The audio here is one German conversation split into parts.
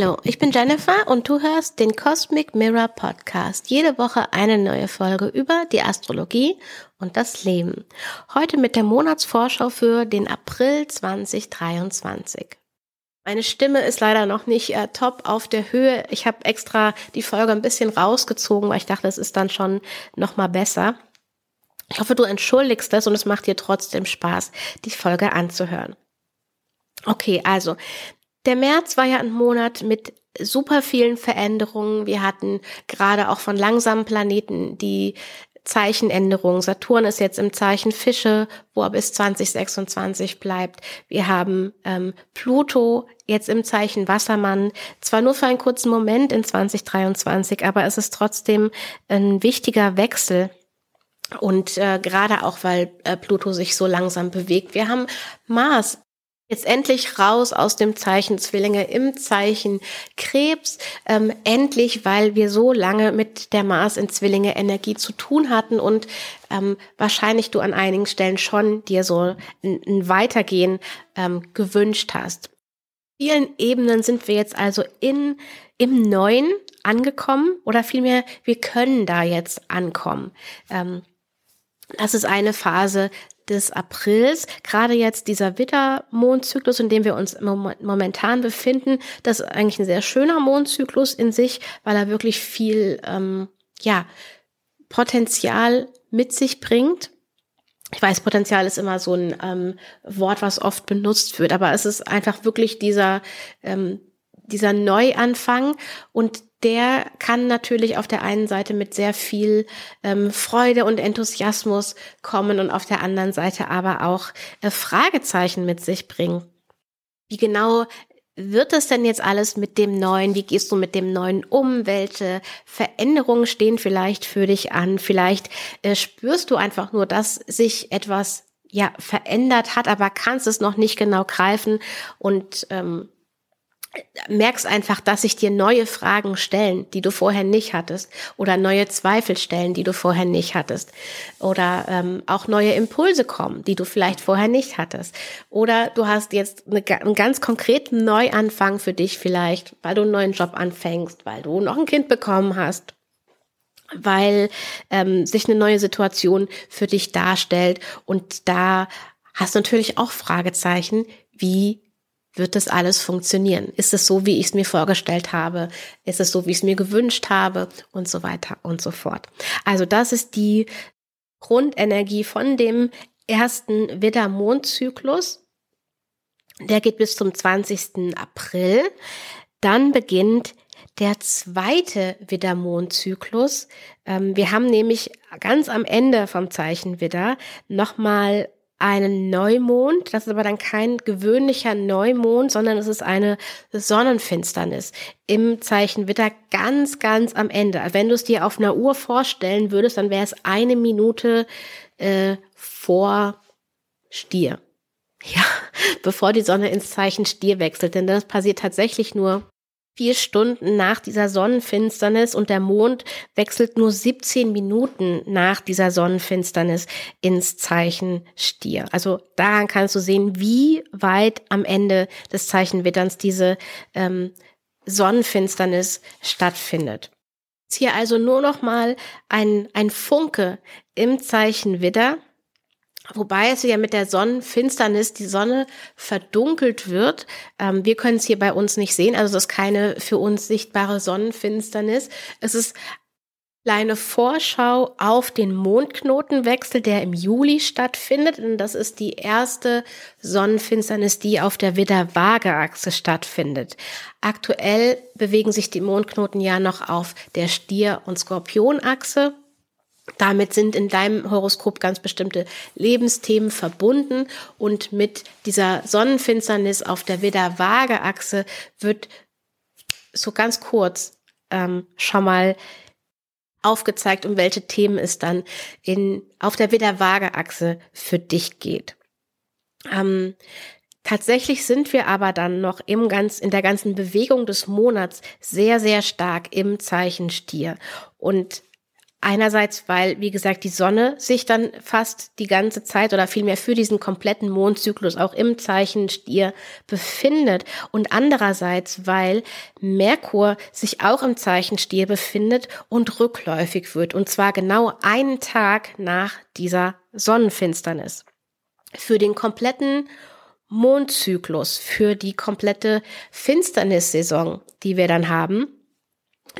Hallo, ich bin Jennifer und du hörst den Cosmic Mirror Podcast. Jede Woche eine neue Folge über die Astrologie und das Leben. Heute mit der Monatsvorschau für den April 2023. Meine Stimme ist leider noch nicht äh, top auf der Höhe. Ich habe extra die Folge ein bisschen rausgezogen, weil ich dachte, es ist dann schon noch mal besser. Ich hoffe, du entschuldigst das und es macht dir trotzdem Spaß, die Folge anzuhören. Okay, also der März war ja ein Monat mit super vielen Veränderungen. Wir hatten gerade auch von langsamen Planeten die Zeichenänderung. Saturn ist jetzt im Zeichen Fische, wo er bis 2026 bleibt. Wir haben ähm, Pluto jetzt im Zeichen Wassermann. Zwar nur für einen kurzen Moment in 2023, aber es ist trotzdem ein wichtiger Wechsel. Und äh, gerade auch, weil äh, Pluto sich so langsam bewegt. Wir haben Mars Jetzt endlich raus aus dem Zeichen Zwillinge im Zeichen Krebs. Ähm, endlich, weil wir so lange mit der Mars in Zwillinge Energie zu tun hatten und ähm, wahrscheinlich du an einigen Stellen schon dir so ein, ein Weitergehen ähm, gewünscht hast. Vielen Ebenen sind wir jetzt also in, im Neuen angekommen oder vielmehr, wir können da jetzt ankommen. Ähm, das ist eine Phase des Aprils, gerade jetzt dieser Widder-Mondzyklus, in dem wir uns momentan befinden, das ist eigentlich ein sehr schöner Mondzyklus in sich, weil er wirklich viel ähm, ja, Potenzial mit sich bringt. Ich weiß, Potenzial ist immer so ein ähm, Wort, was oft benutzt wird, aber es ist einfach wirklich dieser, ähm, dieser Neuanfang und der kann natürlich auf der einen Seite mit sehr viel ähm, Freude und Enthusiasmus kommen und auf der anderen Seite aber auch äh, Fragezeichen mit sich bringen. Wie genau wird es denn jetzt alles mit dem Neuen? Wie gehst du mit dem Neuen um? Welche Veränderungen stehen vielleicht für dich an? Vielleicht äh, spürst du einfach nur, dass sich etwas ja verändert hat, aber kannst es noch nicht genau greifen und ähm, merkst einfach, dass sich dir neue Fragen stellen, die du vorher nicht hattest, oder neue Zweifel stellen, die du vorher nicht hattest, oder ähm, auch neue Impulse kommen, die du vielleicht vorher nicht hattest, oder du hast jetzt eine, einen ganz konkreten Neuanfang für dich vielleicht, weil du einen neuen Job anfängst, weil du noch ein Kind bekommen hast, weil ähm, sich eine neue Situation für dich darstellt und da hast du natürlich auch Fragezeichen, wie wird das alles funktionieren? Ist es so, wie ich es mir vorgestellt habe? Ist es so, wie ich es mir gewünscht habe? Und so weiter und so fort. Also das ist die Grundenergie von dem ersten Widder-Mondzyklus. Der geht bis zum 20. April. Dann beginnt der zweite Widder-Mondzyklus. Ähm, wir haben nämlich ganz am Ende vom Zeichen Widder nochmal einen Neumond. Das ist aber dann kein gewöhnlicher Neumond, sondern es ist eine Sonnenfinsternis im Zeichen Witter ganz, ganz am Ende. Wenn du es dir auf einer Uhr vorstellen würdest, dann wäre es eine Minute äh, vor Stier. Ja, bevor die Sonne ins Zeichen Stier wechselt. Denn das passiert tatsächlich nur vier Stunden nach dieser Sonnenfinsternis und der Mond wechselt nur 17 Minuten nach dieser Sonnenfinsternis ins Zeichen Stier. Also daran kannst du sehen, wie weit am Ende des Zeichen Witterns diese ähm, Sonnenfinsternis stattfindet. Jetzt hier also nur noch mal ein, ein Funke im Zeichen Widder Wobei es ja mit der Sonnenfinsternis die Sonne verdunkelt wird. Ähm, wir können es hier bei uns nicht sehen, also es ist keine für uns sichtbare Sonnenfinsternis. Es ist kleine Vorschau auf den Mondknotenwechsel, der im Juli stattfindet. Und das ist die erste Sonnenfinsternis, die auf der Widder-Waage-Achse stattfindet. Aktuell bewegen sich die Mondknoten ja noch auf der Stier- und Skorpion-Achse. Damit sind in deinem Horoskop ganz bestimmte Lebensthemen verbunden und mit dieser Sonnenfinsternis auf der Widder-Waage-Achse wird so ganz kurz ähm, schon mal aufgezeigt, um welche Themen es dann in, auf der Widder-Waage-Achse für dich geht. Ähm, Tatsächlich sind wir aber dann noch im ganz, in der ganzen Bewegung des Monats sehr, sehr stark im Zeichen Stier. Und Einerseits, weil, wie gesagt, die Sonne sich dann fast die ganze Zeit oder vielmehr für diesen kompletten Mondzyklus auch im Zeichen Stier befindet. Und andererseits, weil Merkur sich auch im Zeichen Stier befindet und rückläufig wird. Und zwar genau einen Tag nach dieser Sonnenfinsternis. Für den kompletten Mondzyklus, für die komplette Finsternissaison, die wir dann haben,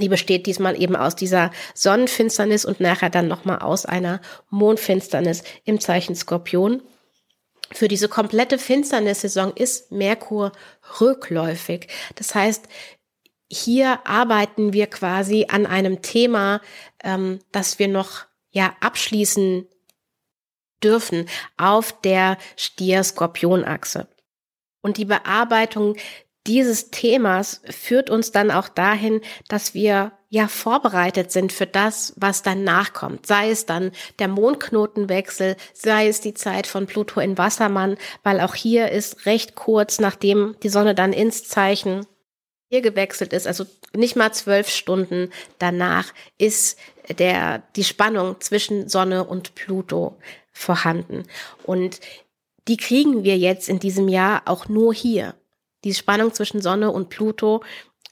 die besteht diesmal eben aus dieser Sonnenfinsternis und nachher dann nochmal aus einer Mondfinsternis im Zeichen Skorpion. Für diese komplette Finsternissaison ist Merkur rückläufig. Das heißt, hier arbeiten wir quasi an einem Thema, ähm, das wir noch ja abschließen dürfen auf der Stier-Skorpion-Achse. Und die Bearbeitung dieses Themas führt uns dann auch dahin, dass wir ja vorbereitet sind für das, was dann nachkommt. Sei es dann der Mondknotenwechsel, sei es die Zeit von Pluto in Wassermann, weil auch hier ist recht kurz, nachdem die Sonne dann ins Zeichen hier gewechselt ist, also nicht mal zwölf Stunden danach ist der, die Spannung zwischen Sonne und Pluto vorhanden. Und die kriegen wir jetzt in diesem Jahr auch nur hier. Die Spannung zwischen Sonne und Pluto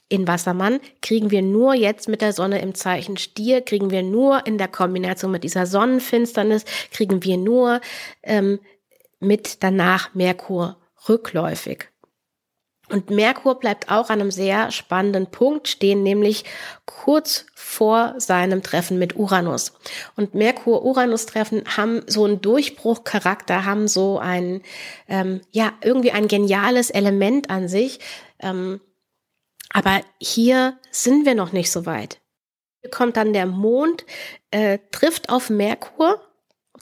in Wassermann kriegen wir nur jetzt mit der Sonne im Zeichen Stier, kriegen wir nur in der Kombination mit dieser Sonnenfinsternis, kriegen wir nur ähm, mit danach Merkur rückläufig. Und Merkur bleibt auch an einem sehr spannenden Punkt stehen, nämlich kurz vor seinem Treffen mit Uranus. Und Merkur-Uranus-Treffen haben so einen Durchbruchcharakter, haben so ein, ähm, ja, irgendwie ein geniales Element an sich. Ähm, aber hier sind wir noch nicht so weit. Hier kommt dann der Mond, äh, trifft auf Merkur,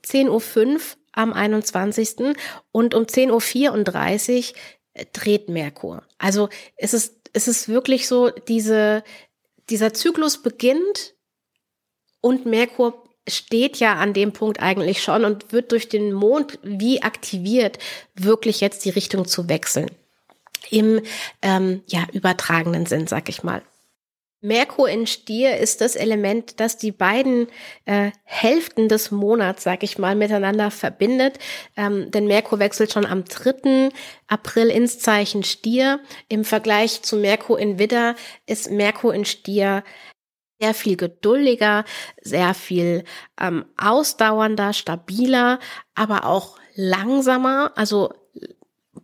10.05 Uhr am 21. und um 10.34 Uhr dreht Merkur. Also es ist, es ist wirklich so, diese, dieser Zyklus beginnt und Merkur steht ja an dem Punkt eigentlich schon und wird durch den Mond wie aktiviert, wirklich jetzt die Richtung zu wechseln. Im ähm, ja, übertragenen Sinn, sag ich mal. Merkur in Stier ist das Element, das die beiden äh, Hälften des Monats, sag ich mal, miteinander verbindet. Ähm, denn Merkur wechselt schon am 3. April ins Zeichen Stier. Im Vergleich zu Merkur in Widder ist Merkur in Stier sehr viel geduldiger, sehr viel ähm, ausdauernder, stabiler, aber auch langsamer. Also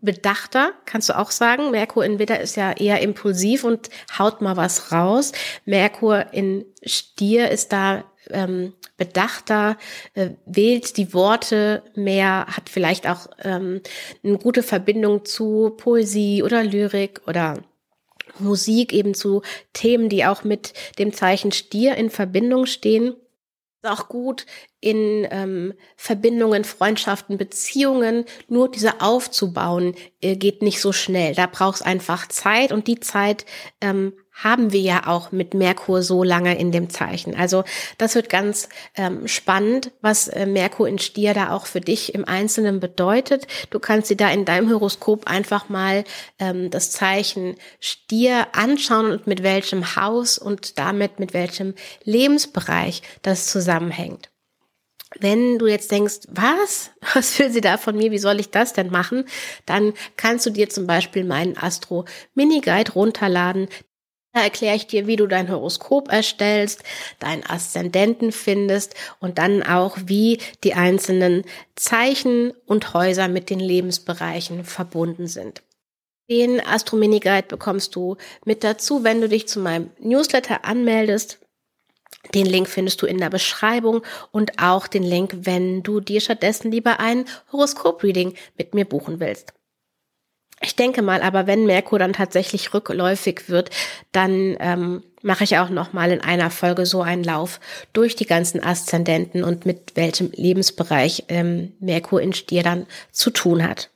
bedachter, kannst du auch sagen. Merkur in Widder ist ja eher impulsiv und haut mal was raus. Merkur in Stier ist da ähm, bedachter, äh, wählt die Worte mehr, hat vielleicht auch ähm, eine gute Verbindung zu Poesie oder Lyrik oder Musik, eben zu Themen, die auch mit dem Zeichen Stier in Verbindung stehen. Auch gut in ähm, Verbindungen, Freundschaften, Beziehungen. Nur diese aufzubauen äh, geht nicht so schnell. Da brauchst einfach Zeit und die Zeit ähm, haben wir ja auch mit Merkur so lange in dem Zeichen. Also das wird ganz ähm, spannend, was äh, Merkur in Stier da auch für dich im Einzelnen bedeutet. Du kannst dir da in deinem Horoskop einfach mal ähm, das Zeichen Stier anschauen und mit welchem Haus und damit mit welchem Lebensbereich das zusammenhängt. Wenn du jetzt denkst, was? Was will sie da von mir? Wie soll ich das denn machen? Dann kannst du dir zum Beispiel meinen Astro Mini Guide runterladen. Da erkläre ich dir, wie du dein Horoskop erstellst, deinen Aszendenten findest und dann auch, wie die einzelnen Zeichen und Häuser mit den Lebensbereichen verbunden sind. Den Astro Mini Guide bekommst du mit dazu, wenn du dich zu meinem Newsletter anmeldest. Den Link findest du in der Beschreibung und auch den Link, wenn du dir stattdessen lieber ein Horoskop-Reading mit mir buchen willst. Ich denke mal, aber wenn Merkur dann tatsächlich rückläufig wird, dann ähm, mache ich auch noch mal in einer Folge so einen Lauf durch die ganzen Aszendenten und mit welchem Lebensbereich ähm, Merkur in Stier dann zu tun hat.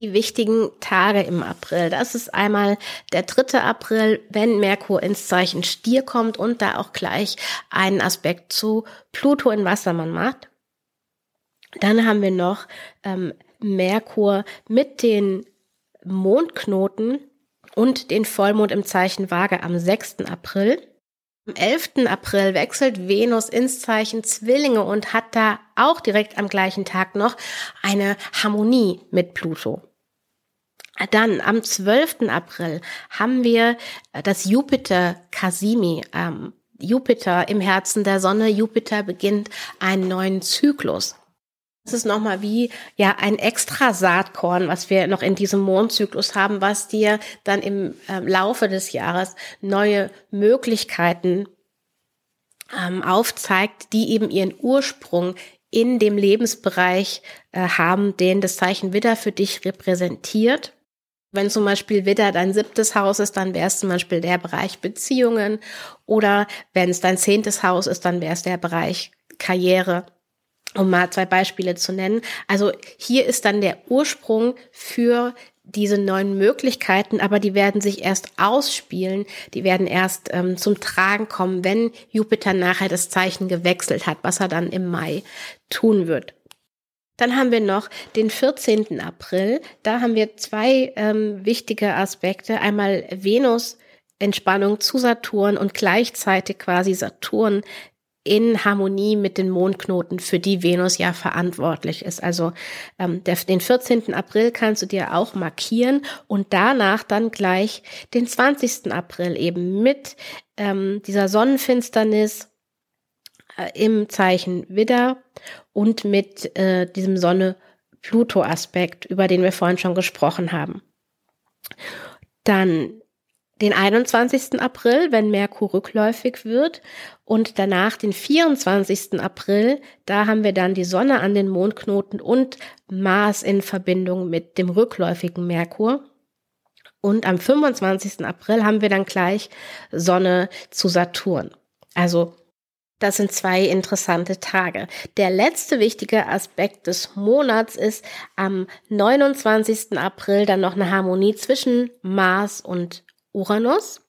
Die wichtigen Tage im April. Das ist einmal der 3. April, wenn Merkur ins Zeichen Stier kommt und da auch gleich einen Aspekt zu Pluto in Wassermann macht. Dann haben wir noch ähm, Merkur mit den Mondknoten und den Vollmond im Zeichen Waage am 6. April. Am 11. April wechselt Venus ins Zeichen Zwillinge und hat da auch direkt am gleichen Tag noch eine Harmonie mit Pluto. Dann am 12. April haben wir das Jupiter Casimi. Ähm, Jupiter im Herzen der Sonne. Jupiter beginnt einen neuen Zyklus. Das ist nochmal wie ja ein extra Saatkorn, was wir noch in diesem Mondzyklus haben, was dir dann im äh, Laufe des Jahres neue Möglichkeiten ähm, aufzeigt, die eben ihren Ursprung in dem Lebensbereich äh, haben, den das Zeichen Widder für dich repräsentiert. Wenn zum Beispiel Widder dein siebtes Haus ist, dann wäre es zum Beispiel der Bereich Beziehungen oder wenn es dein zehntes Haus ist, dann wäre es der Bereich Karriere um mal zwei Beispiele zu nennen. Also hier ist dann der Ursprung für diese neuen Möglichkeiten, aber die werden sich erst ausspielen, die werden erst ähm, zum Tragen kommen, wenn Jupiter nachher das Zeichen gewechselt hat, was er dann im Mai tun wird. Dann haben wir noch den 14. April. Da haben wir zwei ähm, wichtige Aspekte. Einmal Venus Entspannung zu Saturn und gleichzeitig quasi Saturn in Harmonie mit den Mondknoten, für die Venus ja verantwortlich ist. Also ähm, der, den 14. April kannst du dir auch markieren und danach dann gleich den 20. April eben mit ähm, dieser Sonnenfinsternis äh, im Zeichen Widder und mit äh, diesem Sonne-Pluto-Aspekt, über den wir vorhin schon gesprochen haben. Dann den 21. April, wenn Merkur rückläufig wird und danach den 24. April, da haben wir dann die Sonne an den Mondknoten und Mars in Verbindung mit dem rückläufigen Merkur. Und am 25. April haben wir dann gleich Sonne zu Saturn. Also das sind zwei interessante Tage. Der letzte wichtige Aspekt des Monats ist am 29. April dann noch eine Harmonie zwischen Mars und Uranus.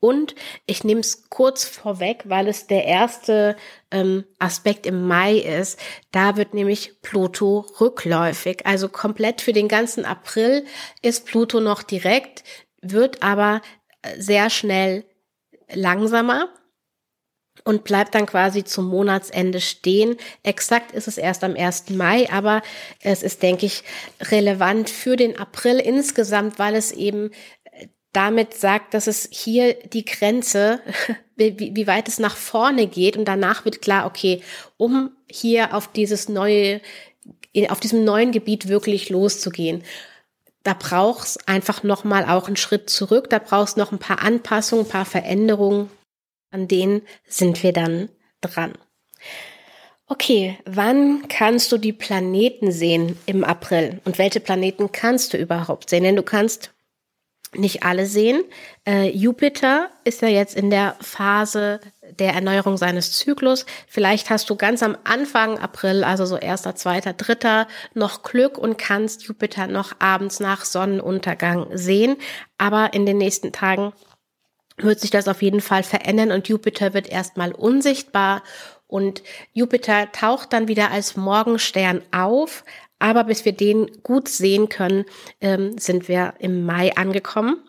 Und ich nehme es kurz vorweg, weil es der erste ähm, Aspekt im Mai ist. Da wird nämlich Pluto rückläufig. Also komplett für den ganzen April ist Pluto noch direkt, wird aber äh, sehr schnell langsamer und bleibt dann quasi zum Monatsende stehen. Exakt ist es erst am 1. Mai, aber es ist, denke ich, relevant für den April insgesamt, weil es eben damit sagt, dass es hier die Grenze, wie, wie weit es nach vorne geht und danach wird klar, okay, um hier auf dieses neue, auf diesem neuen Gebiet wirklich loszugehen, da brauchst einfach nochmal auch einen Schritt zurück, da brauchst noch ein paar Anpassungen, ein paar Veränderungen, an denen sind wir dann dran. Okay, wann kannst du die Planeten sehen im April? Und welche Planeten kannst du überhaupt sehen? Denn du kannst nicht alle sehen. Äh, Jupiter ist ja jetzt in der Phase der Erneuerung seines Zyklus. Vielleicht hast du ganz am Anfang April, also so erster, zweiter, dritter, noch Glück und kannst Jupiter noch abends nach Sonnenuntergang sehen. Aber in den nächsten Tagen wird sich das auf jeden Fall verändern und Jupiter wird erstmal unsichtbar und Jupiter taucht dann wieder als Morgenstern auf, aber bis wir den gut sehen können, ähm, sind wir im Mai angekommen.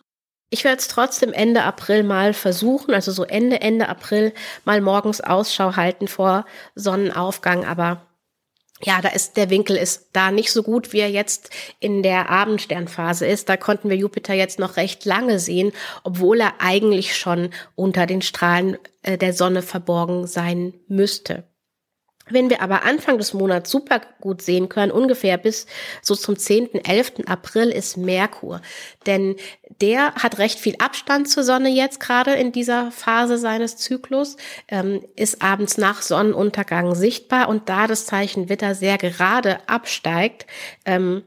Ich werde es trotzdem Ende April mal versuchen, also so Ende, Ende April mal morgens Ausschau halten vor Sonnenaufgang, aber ja, da ist der Winkel ist da nicht so gut, wie er jetzt in der Abendsternphase ist. Da konnten wir Jupiter jetzt noch recht lange sehen, obwohl er eigentlich schon unter den Strahlen äh, der Sonne verborgen sein müsste. Wenn wir aber Anfang des Monats super gut sehen können, ungefähr bis so zum 10., 11. April ist Merkur. Denn der hat recht viel Abstand zur Sonne jetzt gerade in dieser Phase seines Zyklus, ähm, ist abends nach Sonnenuntergang sichtbar und da das Zeichen Witter sehr gerade absteigt, ähm,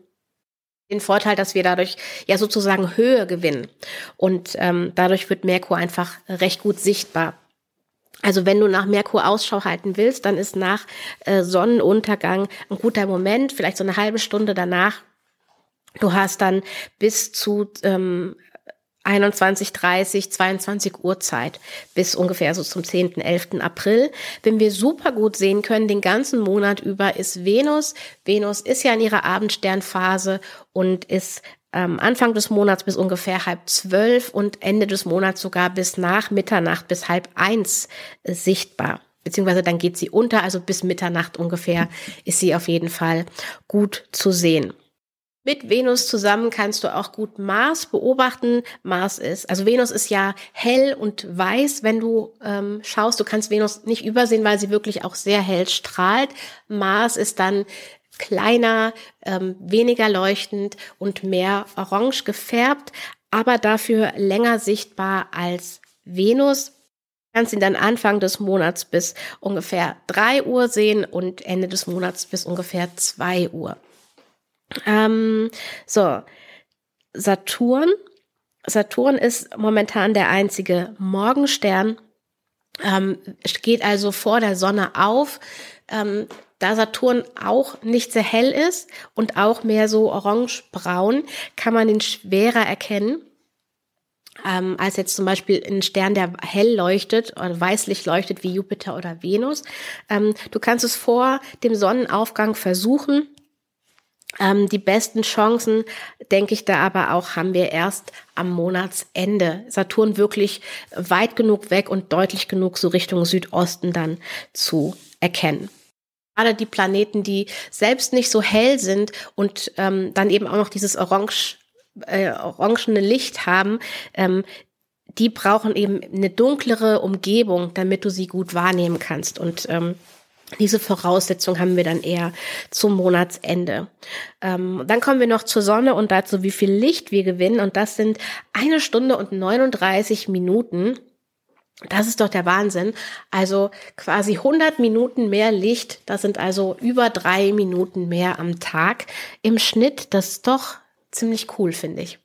den Vorteil, dass wir dadurch ja sozusagen Höhe gewinnen. Und ähm, dadurch wird Merkur einfach recht gut sichtbar. Also wenn du nach Merkur Ausschau halten willst, dann ist nach äh, Sonnenuntergang ein guter Moment, vielleicht so eine halbe Stunde danach. Du hast dann bis zu ähm, 21, 30, 22 Uhr Zeit bis ungefähr so zum 10., 11. April. Wenn wir super gut sehen können, den ganzen Monat über ist Venus. Venus ist ja in ihrer Abendsternphase und ist ähm, Anfang des Monats bis ungefähr halb zwölf und Ende des Monats sogar bis nach Mitternacht bis halb eins äh, sichtbar. Beziehungsweise dann geht sie unter, also bis Mitternacht ungefähr ist sie auf jeden Fall gut zu sehen. Mit Venus zusammen kannst du auch gut Mars beobachten. Mars ist, also Venus ist ja hell und weiß, wenn du ähm, schaust. Du kannst Venus nicht übersehen, weil sie wirklich auch sehr hell strahlt. Mars ist dann kleiner, ähm, weniger leuchtend und mehr orange gefärbt, aber dafür länger sichtbar als Venus. Du kannst ihn dann Anfang des Monats bis ungefähr drei Uhr sehen und Ende des Monats bis ungefähr zwei Uhr. Ähm, so, Saturn. Saturn ist momentan der einzige Morgenstern, ähm, geht also vor der Sonne auf. Ähm, da Saturn auch nicht sehr hell ist und auch mehr so orange-braun, kann man ihn schwerer erkennen. Ähm, als jetzt zum Beispiel ein Stern, der hell leuchtet oder weißlich leuchtet wie Jupiter oder Venus. Ähm, du kannst es vor dem Sonnenaufgang versuchen ähm, die besten Chancen, denke ich da aber auch, haben wir erst am Monatsende. Saturn wirklich weit genug weg und deutlich genug so Richtung Südosten dann zu erkennen. Gerade die Planeten, die selbst nicht so hell sind und ähm, dann eben auch noch dieses orange, äh, orangene Licht haben, ähm, die brauchen eben eine dunklere Umgebung, damit du sie gut wahrnehmen kannst. Und ähm, diese Voraussetzung haben wir dann eher zum Monatsende. Ähm, dann kommen wir noch zur Sonne und dazu, wie viel Licht wir gewinnen. Und das sind eine Stunde und 39 Minuten. Das ist doch der Wahnsinn. Also quasi 100 Minuten mehr Licht. Das sind also über drei Minuten mehr am Tag im Schnitt. Das ist doch ziemlich cool, finde ich.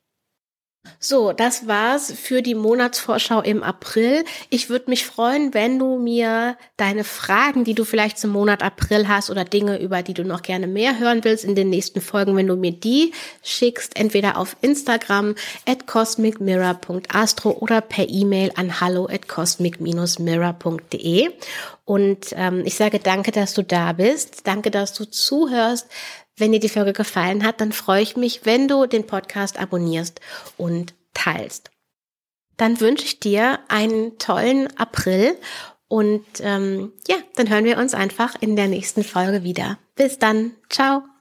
So, das war's für die Monatsvorschau im April. Ich würde mich freuen, wenn du mir deine Fragen, die du vielleicht zum Monat April hast oder Dinge, über die du noch gerne mehr hören willst in den nächsten Folgen, wenn du mir die schickst, entweder auf Instagram at cosmicmirror.astro oder per E-Mail an hallo at cosmic-mirror.de. Und ähm, ich sage danke, dass du da bist. Danke, dass du zuhörst. Wenn dir die Folge gefallen hat, dann freue ich mich, wenn du den Podcast abonnierst und teilst. Dann wünsche ich dir einen tollen April und ähm, ja, dann hören wir uns einfach in der nächsten Folge wieder. Bis dann. Ciao.